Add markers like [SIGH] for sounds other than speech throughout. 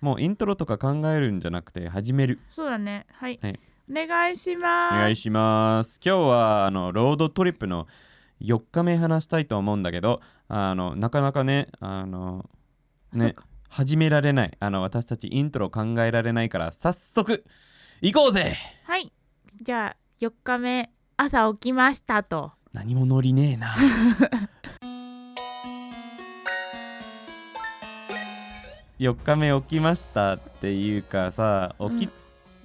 もうイントロとか考えるんじゃなくて始める。そうだね。はい、はい。お願いします。お願いします。今日はあのロードトリップの4日目話したいと思うんだけどあのなかなかねあのね始められない。あの私たちイントロ考えられないから早速行こうぜ！はい。じゃあ4日目朝起きましたと。何もノリねえな [LAUGHS] 4日目起きましたっていうかさ起き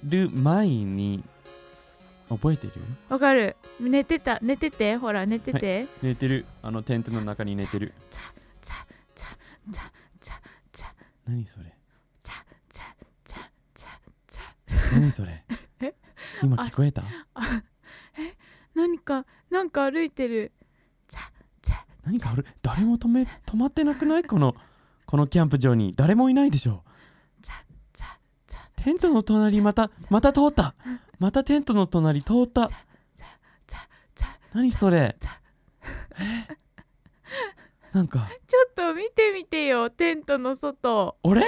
る前に、覚えてる？わかる。寝てた。寝てて？ほら寝てて、寝てる。あのテントの中に寝てる。チャチャチャチャチャチャ何それチャチャチャチャチャ何それえ今聞こえた何かなんか歩いてるチャチャ何かある誰も止め止まってなくないこのこのキャンプ場に誰もいないでしょチャチャチャテントの隣またまた通った。またテントの隣通った。何それ？なんか。ちょっと見てみてよテントの外。俺？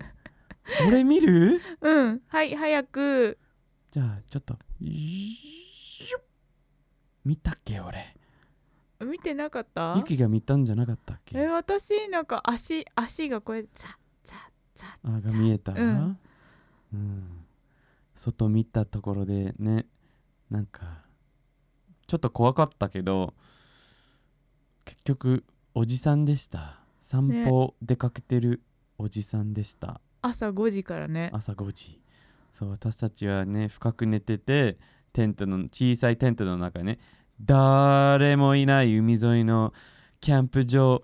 [LAUGHS] 俺見る？うん。はい早く。じゃあちょっと。見たっけ俺？見てなかった？ユキが見たんじゃなかったっけ？え私なんか足足がこうやってチャチャチャあが見えた、うん。うん。外見たところでねなんかちょっと怖かったけど結局おじさんでした。散歩出かけてるおじさんでした、朝5時からね。朝5時。そう私たちはね深く寝ててテントの小さいテントの中ね誰もいない海沿いのキャンプ場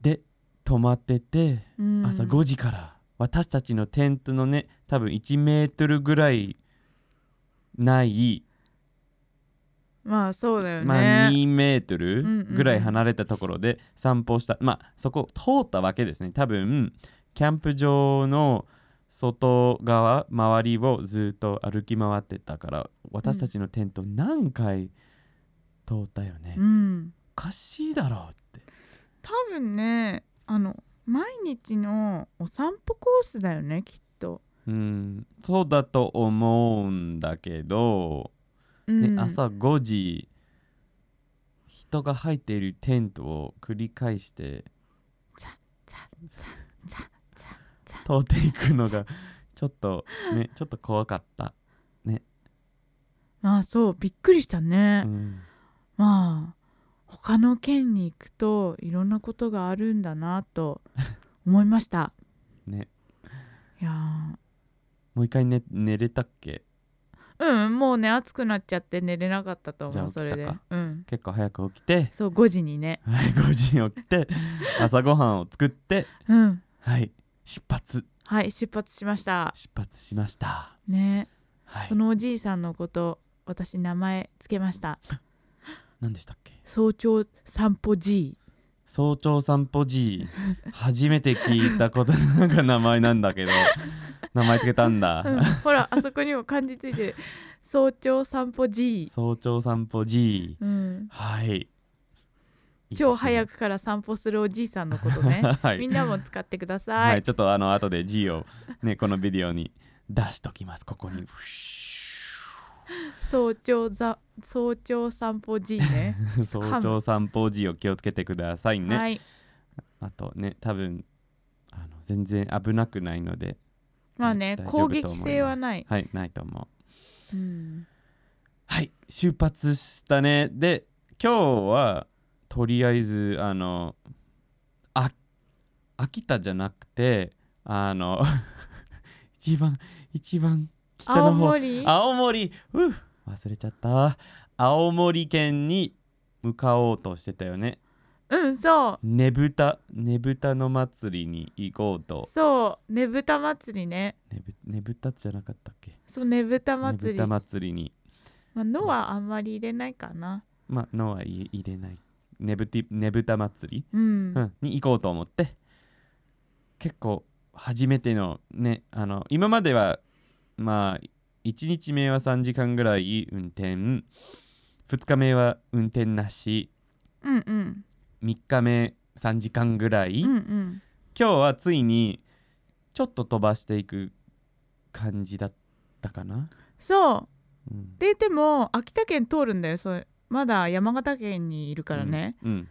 で泊まってて、うん。朝5時から私たちのテントのね多分1メートルぐらいない、まあそうだよね、まあ2メートルうんうんうん。ぐらい離れたところで散歩した、まあそこ通ったわけですね。多分キャンプ場の外側周りをずっと歩き回ってたから私たちのテント何回通ったよね、おうん。かしいだろうって。多分ねあの毎日のお散歩コースだよねきっと、うん。そうだと思うんだけどうん、ね、朝5時人が入っているテントを繰り返してチャチャチャチャ通っていくのがちょっとねちょっと怖かった、まあそうびっくりしたね、うん、まあ他の県に行くといろんなことがあるんだなと思いました。[LAUGHS] ね。いやもう一回寝寝れたっけ？ーうんもうね暑くなっちゃって寝れなかったと思うそれで。うん。結構早く起きて。そう5時にね。はい5時に起きて [LAUGHS] 朝ごはんを作って。うん。はい出発。はい出発しました。出発しました。ね。はい。そのおじいさんのこと私名前つけました。[LAUGHS] 何でしたっけ？早朝散歩 G 早朝散歩 G 初めて聞いたことなんか名前なんだけど。[LAUGHS] 名前つけたんだ、うん。ほらあそこにも漢字ついてる。早朝散歩 G、早朝散歩 G うん、はい超早くくから散歩するおじいさんのことね。[LAUGHS] はい。みんなも使ってください、はい、ちょっとあの後で G をねこのビデオに出しときます。ここに。早朝ざ早朝散歩 G ね。早朝散歩 G [LAUGHS] を気をつけてくださいね、はい。あとね多分あの全然危なくないので。まあね攻撃性はない、はいないと思う。うん、はい出発したね。で今日はとりあえずあのあ秋田じゃなくてあの [LAUGHS] 一番一番北青の方森？青森。うっ忘れちゃった。青森県に向かおうとしてたよね。うんそう。ねぶたねぶたの祭りに行こうと。そうねぶた祭りね。ねぶねぶたじゃなかったっけ？そうねぶたね祭り、ぶた祭りに。まあ、のはあんまり入れないかな。まあのは入入れないねぶてねぶた祭り？うん、うん、に行こうと思って。結構初めてのねあの今まではまあ1日目は3時間ぐらい運転。2日目は運転なし。うんうん。3日目3時間ぐらい、うんうん。今日はついにちょっと飛ばしていく感じだったかな、そう。うん、ででも秋田県通るんだよそれまだ山形県にいるからね、うん、うん。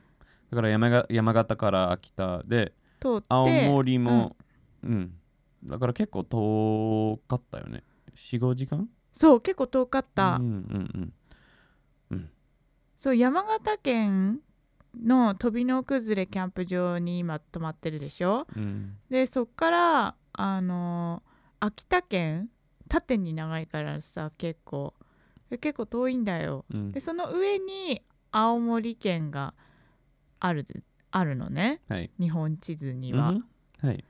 だから山が山形から秋田で通って青森もうん、だから結構遠かったよね。45時間？そう結構遠かった、うんうんそう山形県の飛びの崩れキャンプ場に今泊まってるでしょ？うん。うんでそっからあの秋田県縦に長いからさ結構。で結構遠いんだよ。うん。でその上に青森県があるあるのね。はい。日本地図には、うん。はい。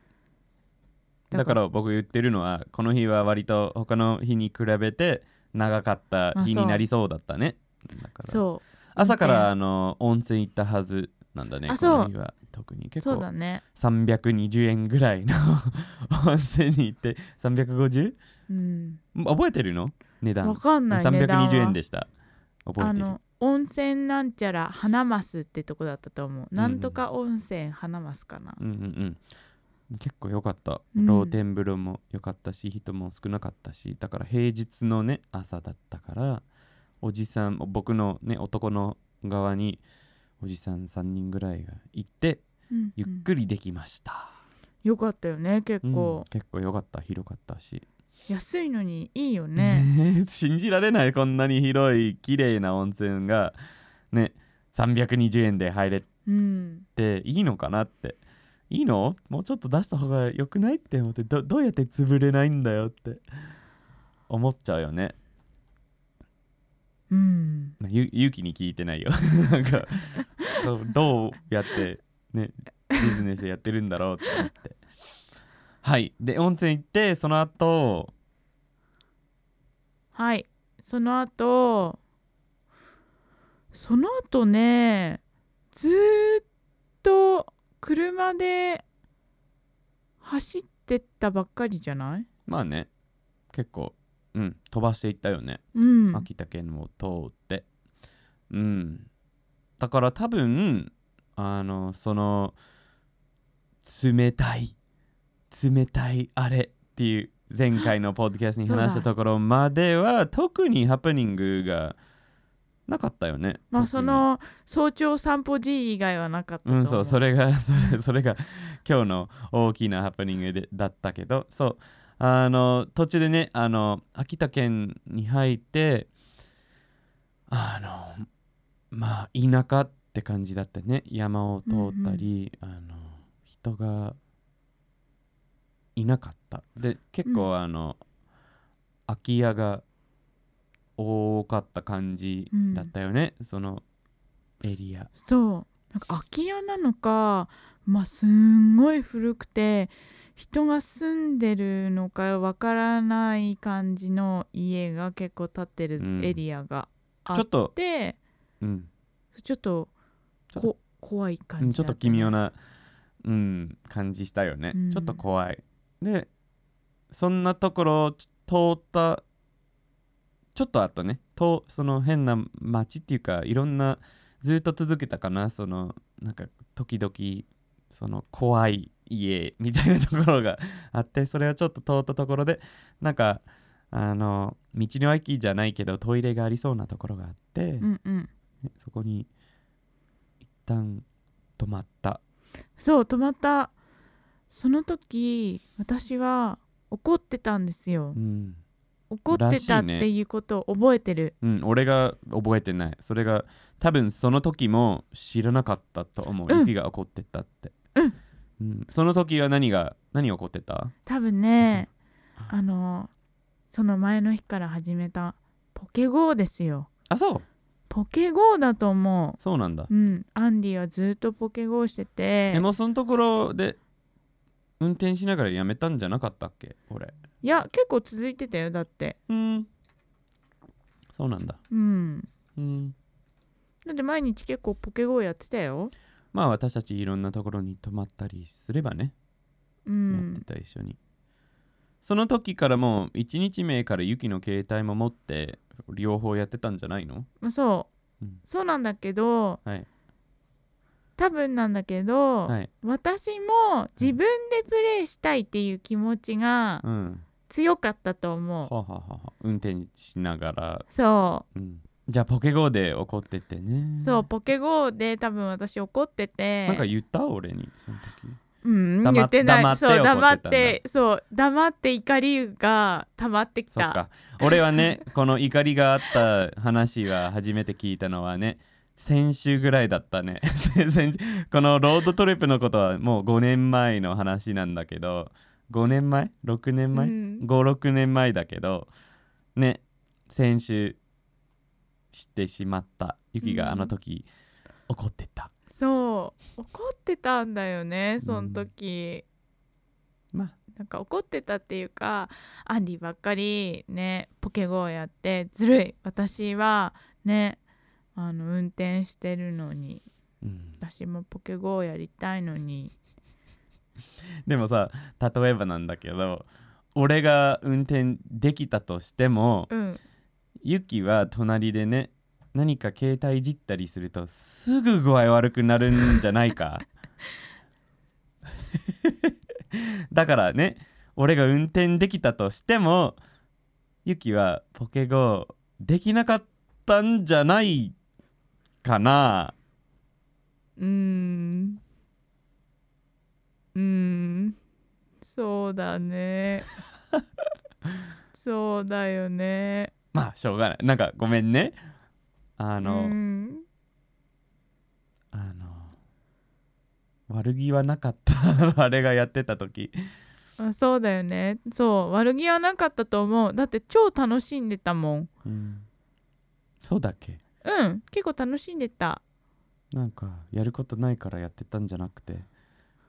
だだから僕言ってるのはこの日は割と他の日に比べて長かった日になりそうだったね。だからそ朝からあの温泉行ったはずなんだね。こあそう。の日は。特にう結構そうだね。320円ぐらいの [LAUGHS] 温泉に行って 350? うん。覚えてるの？値段。わかんない値段は。320円でした。覚えてる。あの温泉なんちゃら花増ってとこだったと思う、うんなんとか温泉花増かな、うんうんうん。結構良かった。うん。露天風呂も良かったし、人も少なかったしだから平日のね朝だったからおじさん僕のね男の側におじさん3人ぐらいが行ってうんゆっくりできました、よかったよね結うん。構、結構良かった。広かったし安いのにいいよね。ね [LAUGHS] 信じられないこんなに広い綺麗な温泉がね320円で入れうん。ていいのかなって。いいの？もうちょっと出した方が良くないって思ってどどうやって潰れないんだよって思っちゃうよね。うん。ゆ勇気に聞いてないよ。[LAUGHS] なんかどうどうやってねビジネスやってるんだろうって思ってはい。で温泉行ってその後はい。その後その後ねずーっと車で走ってったばっかりじゃない？まあね。結構うん。飛ばしていったよね。うん。秋田県を通って。うん。だから多分あのその冷たい冷たいあれっていう前回のポッドキャストに話したところまでは特にハプニングがなかったよね。まあその早朝散歩 G 以外はなかったう、うんそうそれが [LAUGHS] それそれが今日の大きなハプニングでだったけど。そう。あの途中でねあの秋田県に入ってあのまあ田舎って感じだったね。山を通ったり、あの人がいなかった。で結構、うあの空き家が多かった感じだったよね、そのエリア。そう。なんか空き家なのかまあすんごい古くて人が住んでるのかわからない感じの家が結構建ってるうん。エリアがあっちょっと、て、うん、ちょっとちょっとこ怖い感じうんちょっと奇妙なな、うん、感じしたよね、うん。ちょっと怖いでそんなところを通ったちょっと後ね。とその変な街っていうかいろんなずっと続けたかな。そのなんか時々その怖い家 [LAUGHS] みたいなところが [LAUGHS] あってそれをちょっと通ったところでなんかあの道の駅じゃないけどトイレがありそうなところがあって、うんうん。ねそこに一旦止まった。そう止まったその時私は怒ってたんですよ。うん、怒ってたっていうことを覚えてる、うん、俺が覚えてない。それが多分その時も知らなかったと思う、うん。雪が起こってたって、うん。うん。その時は何が何起こってた？多分ねあのその前の日から始めたポケ GO ですよ。あそう。ポケ GO だと思そうなんだ。ううん。アンディはずっとポケ GO してて。でもそのところで運転しながらやめたんじゃなかったっけ？俺。いや結構続いてたよだって。うん。そうなんだ。うん。うん。だって毎日結構ポケ GO やってたよ。まあ私たちいろんなところに泊まったりすればね。うやっんてた一緒に、その時からもう1日目からユキの携帯も持って両方やってたんじゃないの？まあそう、うん。そうなんだけどはい多分なんだけど、はい。私も自分でプレイしたいっていう気持ちがうん。強かったと思う、はあはあはあは。あ運転しながら、そう。ん、じゃあポケゴーで怒っててね。うそうポケ GO で多分私怒ってて。なんか言った俺にその時。うん言ってない。黙ってそう黙っ怒ってそう黙って怒りが溜まってきた。か。俺はねこの怒りがあった話は初めて聞いたのはね先週ぐらいだったね。[LAUGHS] このロードトリップのことはもう5年前の話なんだけど5年前 ?6 年前、うん。56年前だけどね先週知ってしまったユキがあの時、怒ってた。そう。怒ってたんだよねその時、まあ。なんか怒ってたっていうかアンディばっかりねポケ GO やってずるい。私はねあの運転してるのにうん。私もポケ GO やりたいのに。でもさ例えばなんだけど俺が運転できたとしてもうん。ユキは隣でね何か携帯いじったりするとすぐ具合悪くなるんじゃないか？[LAUGHS] だからね俺が運転できたとしてもユキはポケ GO できなかったんじゃないかな。うーん。うーん。そうだね。[LAUGHS] そうだよね。まあしょうがない。なんかごめんね。ああの、うん。あの悪気はなかった。[LAUGHS] あれがやってた時。あそうだよね。そう悪気はなかったと思う。だって超楽しんでたもん。うん。そうだっけ？うん結構楽しんでた。なんかやることないからやってたんじゃなくて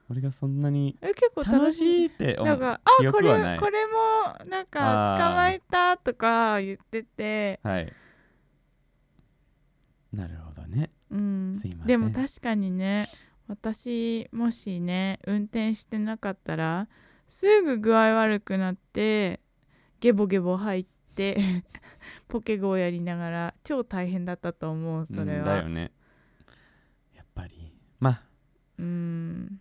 俺がそんなにえ結構楽楽しいって思うなんか記あこれこれもなんか捕まえたとか言ってて。はい。なるほどね。うん。すいません。でも確かにね私もしね運転してなかったらすぐ具合悪くなってゲボゲボ入って [LAUGHS] ポケ GO やりながら超大変だったと思うそれうんだはよね。やっぱり。まあ。うん。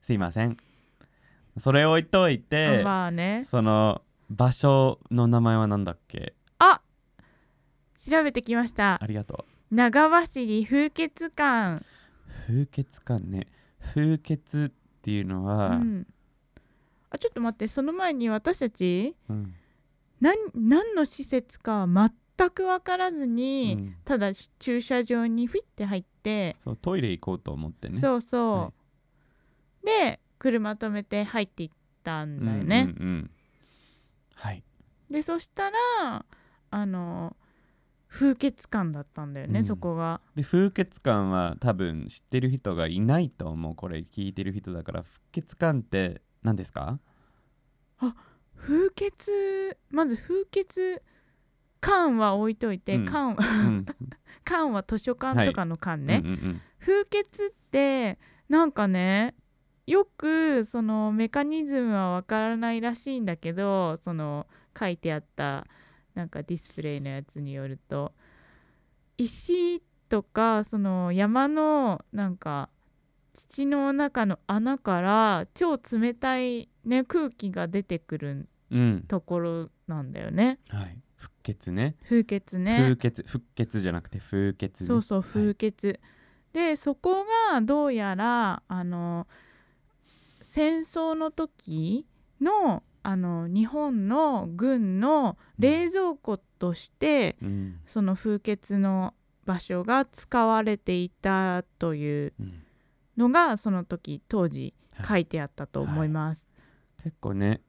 すいません。それ置いといて、まあね。その場所の名前は何だっけ？あ調べてきました。ありがと長走り風穴館。う風穴館ね。風穴っていうのは、うん、あちょっと待ってその前に私たちうん何何の施設かは全く分からずうに、ん。ただ駐車場にフィッて入って、そうトイレ行こうと思ってね。そうそう、はで車止めて入っていったんだよね、うんうんうん。はい。でそしたらあの風穴館だったんだよね、うん。そこが。で風穴館は多分知ってる人がいないと思う。これ聞いてる人だから。風穴館って何ですか？風穴まず風穴館は置いといて、うん。館うん。[LAUGHS] 館は図書館とかの館ね、うんうん。風穴ってなんかねよくそのメカニズムはわからないらしいんだけどその書いてあったなんかディスプレイのやつによると。石とかその山のなんか土の中の穴から超冷たい、ね、空気が出てくるうん。うんところなんだよね。はい。腹血ね。風穴ね。風血腹血じゃなくて風血ね。そうそう風穴、でそこがどうやらあの戦争の時のあの日本の軍の冷蔵庫として、うん。その風穴の場所が使われていたといううん。のがその時当時はい。書いてあったと思います。結構ね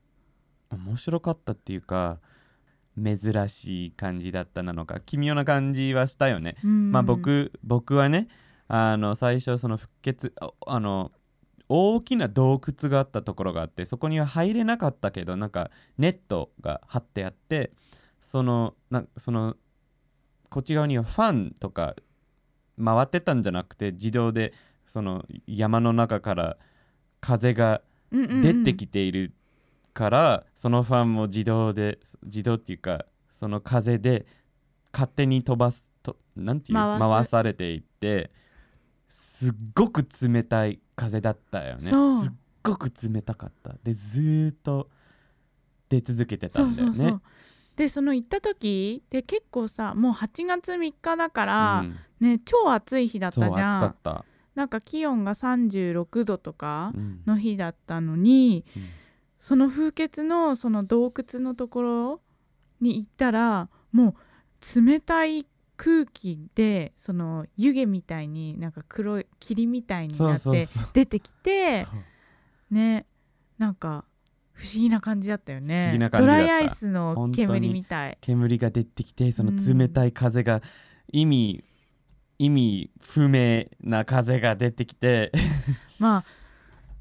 面白かったっていうか珍しい感じだったなのか奇妙な感じはしたよね。うん。まあ僕僕はねあの最初その腹血ああの大きな洞窟があったところがあってそこには入れなかったけどなんかネットが張ってあってそのなそのこっち側にはファンとか回ってたんじゃなくて自動でその山の中から風が出てきているから、そのファンも自動で自動っていうかその風で勝手に飛ばすとなんていう回されていってすっごく冷たい風だったよね。そう。すっごく冷たかった。でずーっと出続けてたそうんだよね。そうそうでその行った時で結構さもう8月3日だから、うん。ね超暑い日だっそう暑たじゃん。かった、なんか気温が36度とかうん。の日だったのにうん。その風穴のその洞窟のところに行ったらもう冷たい空気でその湯気みたいになんか黒い霧みたいにそなって出てきてねなんか不思議な感じだったよね。ドライアイスの煙みたい。煙が出てきてそのうん冷たい風が意味、意味不明な風が出てきて。[LAUGHS] まあ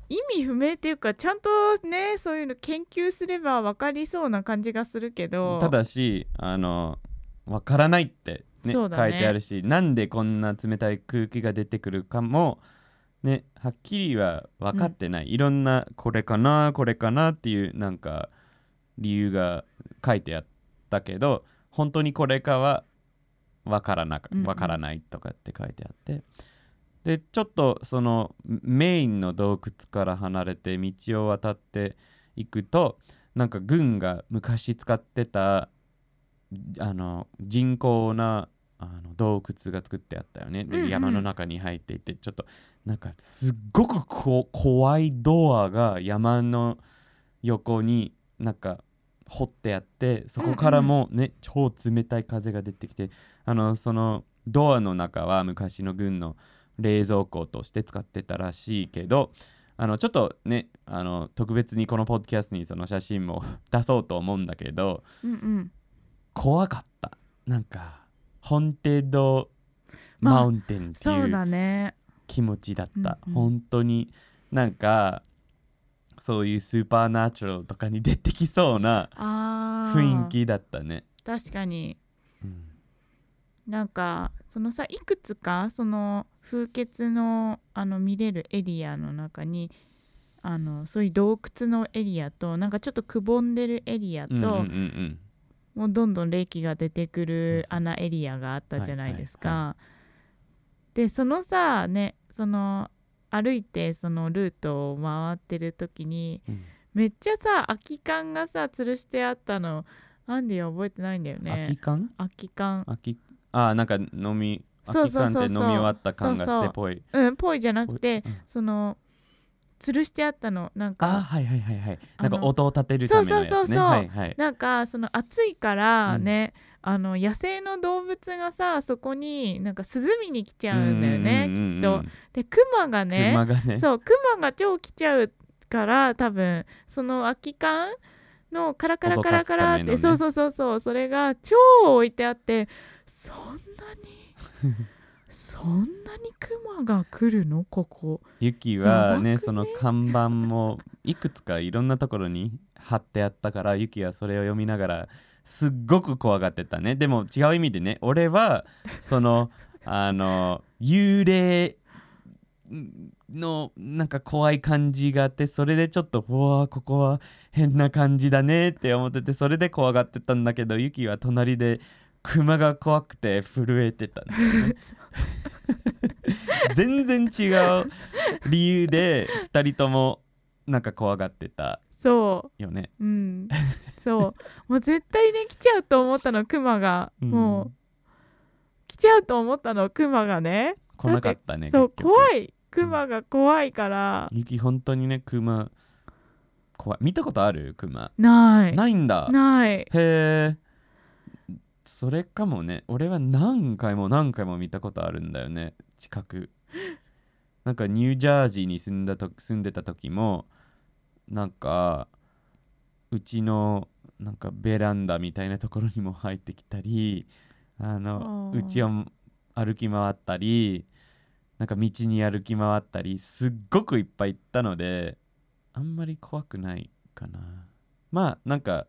意味不明っていうかちゃんとねそういうの研究すれば分かりそうな感じがするけど。ただしあのわからないって、ねね。書いてあるしなんでこんな冷たい空気が出てくるかもねはっきりは分かってない、いろんなこれかなこれかなっていうなんか理由が書いてあったけど本当にこれかは分からなかうんうん。分からないとかって書いてあって、でちょっとそのメインの洞窟から離れて道を渡っていくとなんか軍が昔使ってたあの人工なあの洞窟が作ってあったよね、でうんうん。山の中に入っていてちょっとなんかすっごくこ怖いドアが山の横になんか掘ってあってそこからもね、超冷たい風が出てきてあのそのドアの中は昔の軍の冷蔵庫として使ってたらしいけどあのちょっとねあの特別にこのポッドキャストにその写真も出そうと思うんだけどうんうん。怖かった。なんかホンテッドまあマウンテンっていうね。気持ちだった、うんうん。本当になんかそういうスーパーナチュラルとかに出てきそうな雰囲気だったね、確かに。うんなんかそのさいくつかその風穴のあの見れるエリアの中にあのそういう洞窟のエリアとなんかちょっとくぼんでるエリアと、うんうんうんもうどんどん冷気が出てくる穴エリアがあったじゃないですか。はいはでそのさねその歩いてそのルートを回ってる時にうん。めっちゃさ空き缶がさ吊るしてあったのアンディは覚えてないんだよ空ねき缶？空き缶。空きあなんか飲みそうそうそうそう缶って飲み終わった缶がそうそう捨てっぽい。うんぽいじゃなくてうん。その吊るしてあったのなんあかはいはいはいはい。なんか音を立てるためのやつね。そうそうそうそう。はいはい。なんかその暑いからね、あの野生の動物がさそこになんか涼みに来ちゃうんだよねうんうんうんうん。きっと。でクマがね熊がね。そうクマが超来ちゃうから多分その空き缶のカラカラカラカラって、ね。そうそうそうそうそれが超置いてあってそんなにそんなにクマが来るの？ここ。ユキやばくねはね？その看板もいくつかいろんなところに貼ってあったからユキはそれを読みながらすっごく怖がってたね。でも違う意味でね俺はその [LAUGHS] あの幽霊のなんか怖い感じがあってそれでちょっとうわーここは変な感じだねって思っててそれで怖がってたんだけどユキは隣でクマが怖くて震えてたね。全然違う理由で2人ともなんか怖がってたそよね。う。うん。そう。もう絶対ね来ちゃうと思ったのクマが、うん。もう来ちゃうと思ったのクマがね。来なかったね。そう怖い。クマが怖いから、ユキ本当にねクマ怖い。見たことあるクマない。ないんだ。ない。へえそれかもね。俺は何回も何回も見たことあるんだよね。近く。なんかニュージャージーに住んだと住んでた時もなんかうちのなんかベランダみたいなところにも入ってきたりあのうちを歩き回ったりなんか道に歩き回ったりすっごくいっぱい行ったのであんまり怖くないかな。まあなんか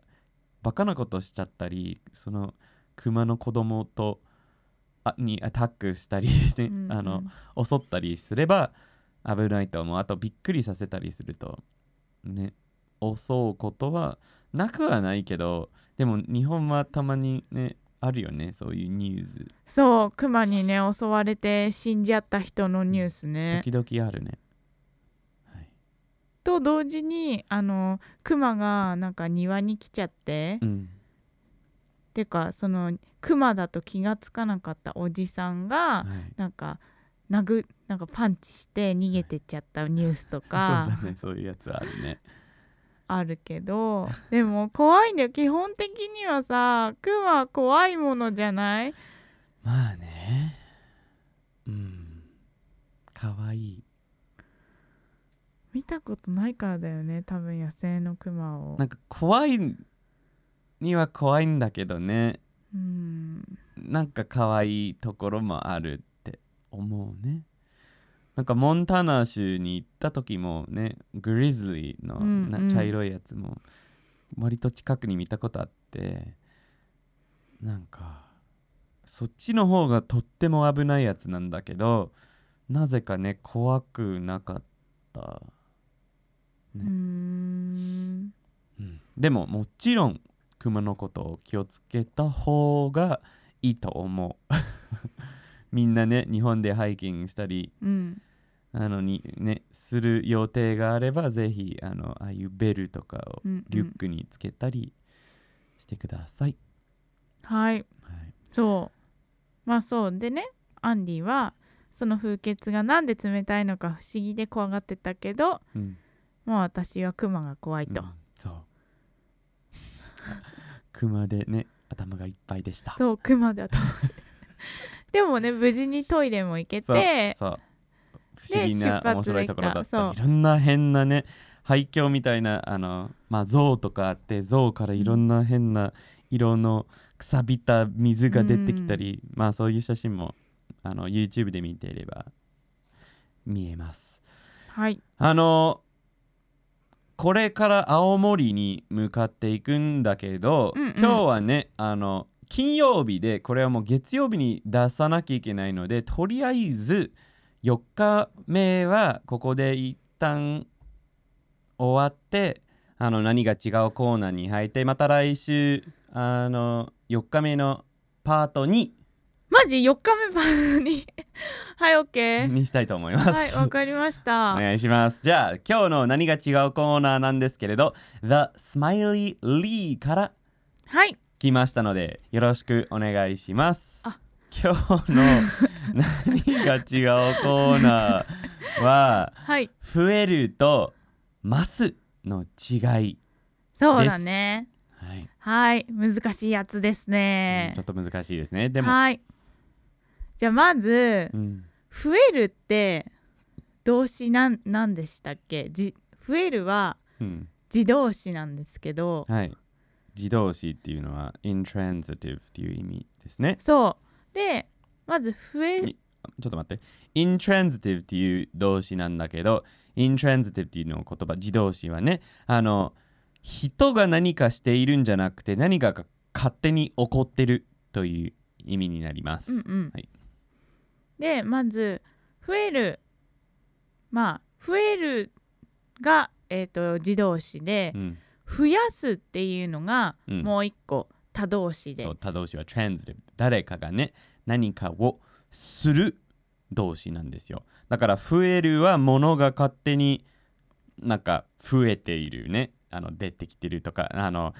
バカなことしちゃったりその熊の子供とあにアタックしたり、ねうんうん。あの襲ったりすれば危ないと思う。あとびっくりさせたりするとね襲うことはなくはないけどでも日本はたまにねあるよねそういうニュース。そうクマにね襲われて死んじゃった人のニュースね。時々あるね。はい。と同時にあのクマがなんか庭に来ちゃって、うんてかそのクマだと気がつかなかったおじさんがはい。なんか殴なんかパンチして逃げてっちゃったニュースと [LAUGHS] そうかだね。そういうやつあるね。あるけどでも怖いんだよ。基本的にはさクマ怖いものじゃない？まあね。うん。かわい。い見たことないからだよね多分野生のクマを。なんか怖いには怖いんだけどね。うん。なんか可愛いところもあるって思うね。なんかモンタナ州に行った時もねグリズリーのな茶色いやつも割と近くに見たことあってなんかそっちの方がとっても危ないやつなんだけどなぜかね怖くなかった、うーん。うん。でももちろんクマのことを気をつけた方がいいと思う。[LAUGHS] みんなね日本でハイキングしたりうんあのにねする予定があればぜひあのああいうベルとかをうんうん。リュックにつけたりしてください、はい。はい、そう。まあそう。でねアンディはその風穴がなんで冷たいのか不思議で怖がってたけどうん。もう私はクマが怖いと、うん。そう [LAUGHS] クマでね頭がいっぱいでした。そうクマだとでもね無事にトイレも行けてそう不思議な面白いところだった。いろんな変なね廃墟みたいなあのまあ象とかあって象からいろんな変な色のくさびた水が出てきたり、まあそういう写真もあの YouTube で見ていれば見えます。はい。あのこれから青森に向かっていくんだけど、うんうん。今日はねあの金曜日でこれはもう月曜日に出さなきゃいけないのでとりあえず4日目はここで一旦終わってあの何が違うコーナーに入ってまた来週あの4日目のパート2マジ4日目パンに。[LAUGHS] はい OK にしたいと思います。はいわかりました。お願いします。じゃあ今日の何が違うコーナーなんですけれど The Smiley Lee からはい。来ましたのでよろしくお願いします。あ。今日の [LAUGHS] 何が違うコーナーははい。増えるとますの違い。そうだね。はい、はい。難しいやつですね。ちょっと難しいですね。でも、はいじゃあまずうん、増えるって動詞なんなんでしたっけ？じ増えるはうん、自動詞なんですけどはい。自動詞っていうのは intransitive っていう意味ですね。そうでまず増えにちょっと待って。intransitive っていう動詞なんだけど、intransitive っていうの言葉、自動詞はね、あの、人が何かしているんじゃなくて、何かが勝手に起こってるという意味になります。うんうんはいでまず増えるまあ増えるが、えー、と自動詞でうん、増やすっていうのがうんもう一個他動詞で、そう、他動詞は transitive。誰かがね、何かをする動詞なんですよ。だから、増えるは物が勝手になんか増えているね。あの出てきてるとか、あの、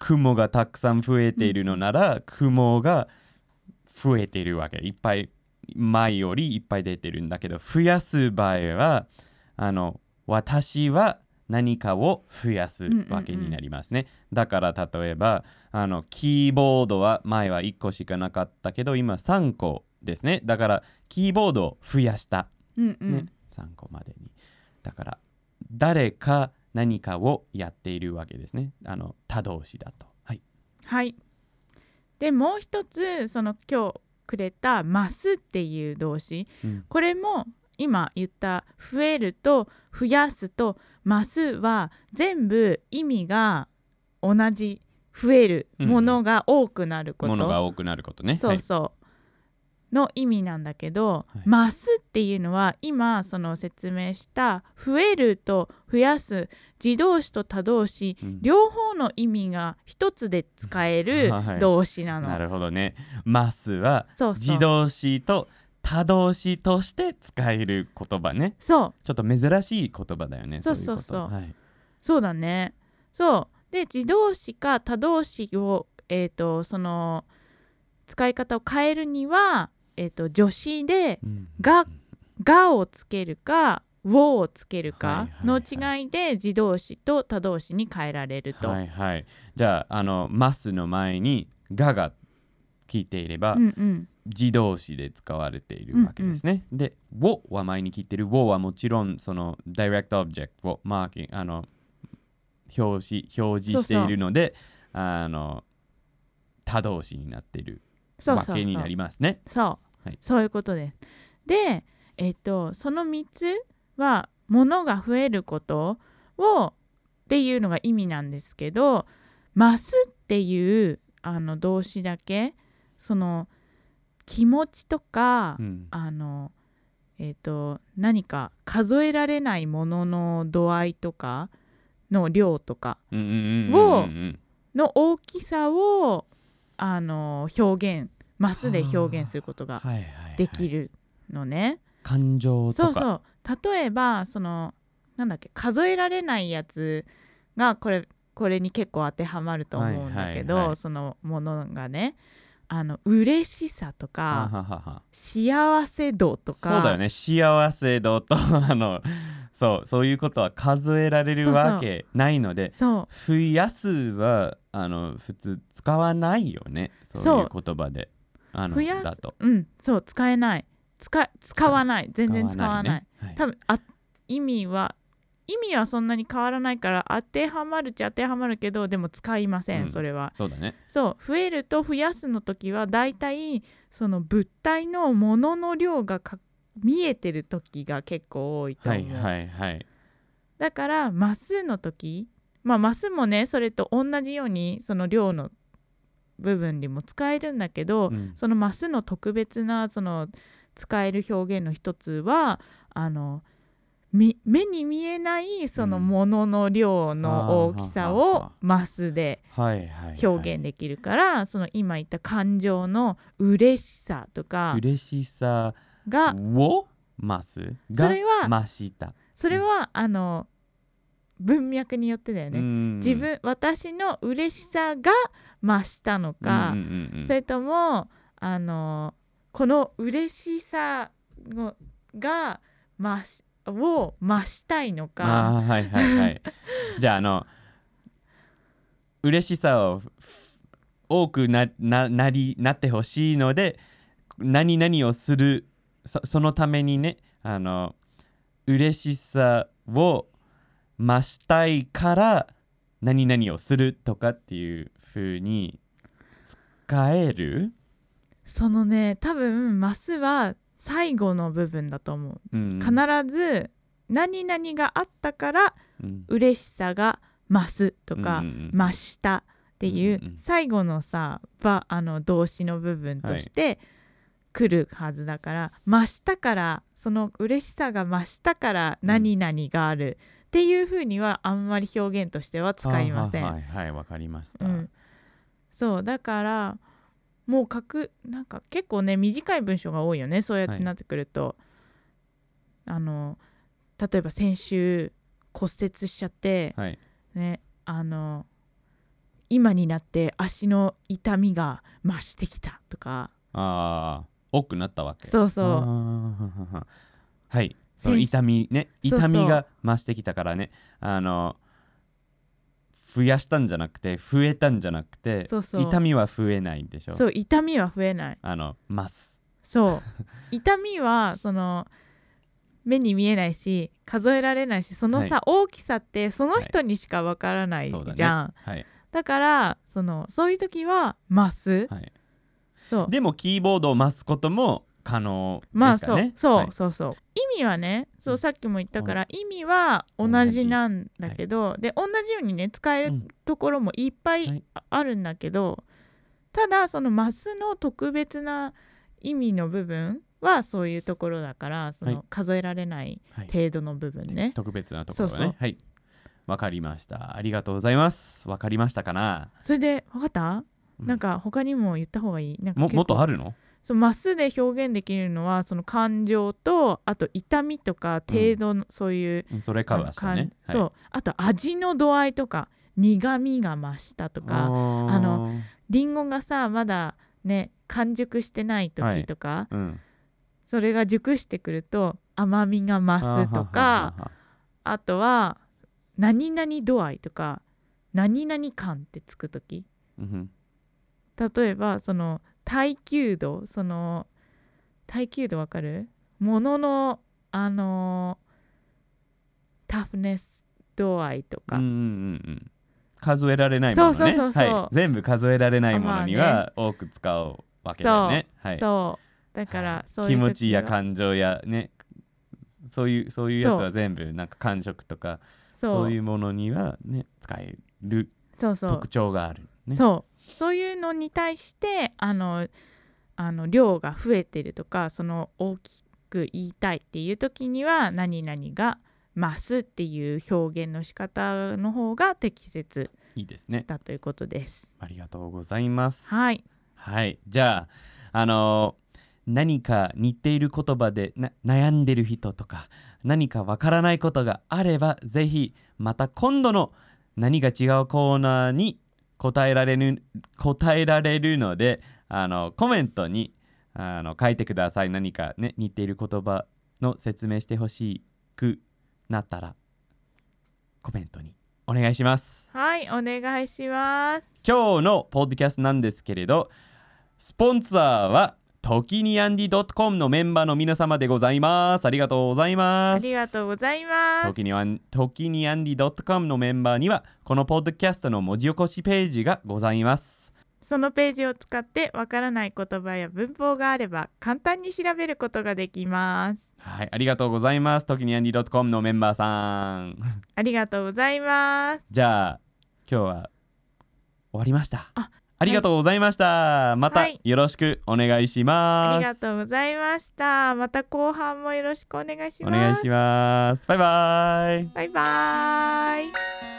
雲がたくさん増えているのなら、雲が増えているわけ。いっぱい、前よりいっぱい出てるんだけど、増やす場合は、あの、私は何かを増やすわけになりますね。だから例えばあのキーボードは前は1個しかなかったけど今3個ですね。だからキーボードを増やした、うんうんね3個までに。だから誰か何かをやっているわけですね。あの他動詞だと。はい。はいでもう一つその今日くれた「ます」っていう動詞うんこれも今言った「増える」と「増やす」と「ます」は全部意味が同じ増えるうんうんものが多くなること、ものが多くなることね。そうそう、の意味なんだけどはい「増す」っていうのは今その説明した「増える」と「増やす」自動詞と他動詞うん両方の意味が一つで使えるはい動詞なの。なるほどね。ますはそうそう自動詞と他動詞として使える言葉ね。そうちょっと珍しい言葉だよね。そうそうそうはい。そうだね。そうで自動詞か他動詞を、えー、とその使い方を変えるには、えー、と助詞でうんが「が」をつけるか「を」をつけるかのはい違いで自動詞と他動詞に変えられると。はいはい。じゃあ、あの、ますの前にがが聞いていれば、うんうん自動詞で使われているわけですね。で、をは前に聞いてる。をはもちろん、その、direct object をマーキング、あの、表示、表示しているので、あの、他動詞になっているそうそうそうわけになりますね。そう、はい。そういうことです。で、えっとその3つは物が増えることをっていうのが意味なんですけど「増す」っていうあの動詞だけその気持ちとか、うん。あのえっと何か数えられないものの度合いとかの量とかをうんの大きさをあの表現「増す」で表現することがはいはいはい。できるのね。感情とか。そうそう。例えばそのなんだっけ数えられないやつがこれこれに結構当てはまると思うんだけど、はいはい。はいそのものがねあの嬉しさとはかははは。幸せ度とか。そうだよね。幸せ度と [LAUGHS] あのそうそういうことは数えられるわけないのでそう。増やすはあの普通使わないよね。そういう。言葉であの増やすだと。うんそう使えない。使使わない。全然使わない。ねはい。多分あ意味は意味はそんなに変わらないから当てはまるっちゃ当てはまるけどでも使いません、うん。それは。そうだね。そう増えると増やすの時はだいたいその物体のものの量がか見えてる時が結構多いと思う、はいはいはい。だからマスの時まあマスもねそれと同じようにその量の部分にも使えるんだけど、うん。そのマスの特別なその使える表現の一つはあのみ目に見えないそのうん。ものの量の大きさをマスで表現できるから、その今言った感情の嬉しさとか嬉しさがを増すがそれは増した。それはあの文脈によってだよね、ね自分私の嬉しさが増したのか、うんうんうんうん。それともあのこの嬉しさのが増しを増したいのあかーはいはいはい。[LAUGHS] じゃああの嬉しさをふ多くなななりなってほしいので何々をするそそのためにねあの嬉しさを増したいから何々をするとかっていう風に使える、そのね多分マスは最後の部分だと思う、うん、必ず何々があったからうん。嬉しさが増すとか、うんうんうん。増したっていううんうんうん。最後のさばあの動詞の部分として来るはずだから、増したからその嬉しさが増したから何々があるっていうふうにはあんまり表現としては使いません。はいはいはいわかりました、うん、そうだからもう書くなんか結構ね短い文章が多いよねそうやってなってくると、あの例えば先週骨折しちゃって、はい。ねあの今になって足の痛みが増してきたとか。ああ多くなったわけ。そうそう。はいその先痛みね痛みが増してきたからね。あの増やしたんじゃなくて増えたんじゃなくてそうそう。痛みは増えないんでしょ？そう痛みは増えない。あのます。そう。[LAUGHS] 痛みはその目に見えないし数えられないしそのさ、は大きさってその人にしかわからないそうだね。じゃん、はい。だからそのそういう時は増す、はい。そう。でもキーボードを増すことも可能まあそう、ですかね。そう、はい。そうそう意味はねそううん。さっきも言ったから、意味は同同じじなんだけど、で同じようにね使えるうん。ところもいっぱはい。いああるんだけど、ただそのマスの特別な意味の部分はそういうところだからそはい。の数えられないはい。程度の部分ね、特別なところはねはい。わかりました。ありがとうございます。わかりましたかな？それで分かった、うん。なんか他にも言った方がいい？なんかももっとあるの？そうマスで表現できるのはその感情とあと痛みとか程度の、そういううん。それカバーしたね。あのかんそう。あと味の度合いとか苦みが増したとかああのりんごがさまだね完熟してない時とか、うん。それが熟してくると甘みが増すとかははははあとは何々度合いとか何々感ってつく時。うん。例えばその耐久度その耐久度わかる？もののあのタフネス度合いとか、うんうんうんうん。数えられないものね。そうそうそう全部数えられないものにまは多く使うわけだよね、はい、そう。だから、はい。そう気持ちや感情やね。そういうそういうやつは全部なんか感触とかそう。そういうものにはね使える。そうそう。特徴がある、ね、そうそういうのに対してあのあの量が増えてるとかその大きく言いたいっていう時には何々が増すっていう表現の仕方の方が適切いいですね。だということです。ありがとうございます。はい、はい。じゃああのー何か似ている言葉でな悩んでる人とか何かわからないことがあればぜひまた今度の何が違うコーナーに答えられる答えられるのであのコメントにあの書いてください。何かね似ている言葉の説明してほしくなったらコメントに。お願いします。はい、お願いします。今日のポッドキャストなんですけれどスポンサーは時にアンディ .com のメンバーの皆様でございますありがとうございますありがとうございます。時にアン時にアンディ .com のメンバーにはこのポッドキャストの文字起こしページがございますそのページを使ってわからない言葉や文法があれば簡単に調べることができます。はいありがとうございます時にアンディ .com のメンバーさんありがとうございます。じゃあ今日は終わりましたあありがとうございました、またはいよろしくお願いします、ありがとうございました。また後半もよろしくお願いします。お願いしますバイバイバイバーイ。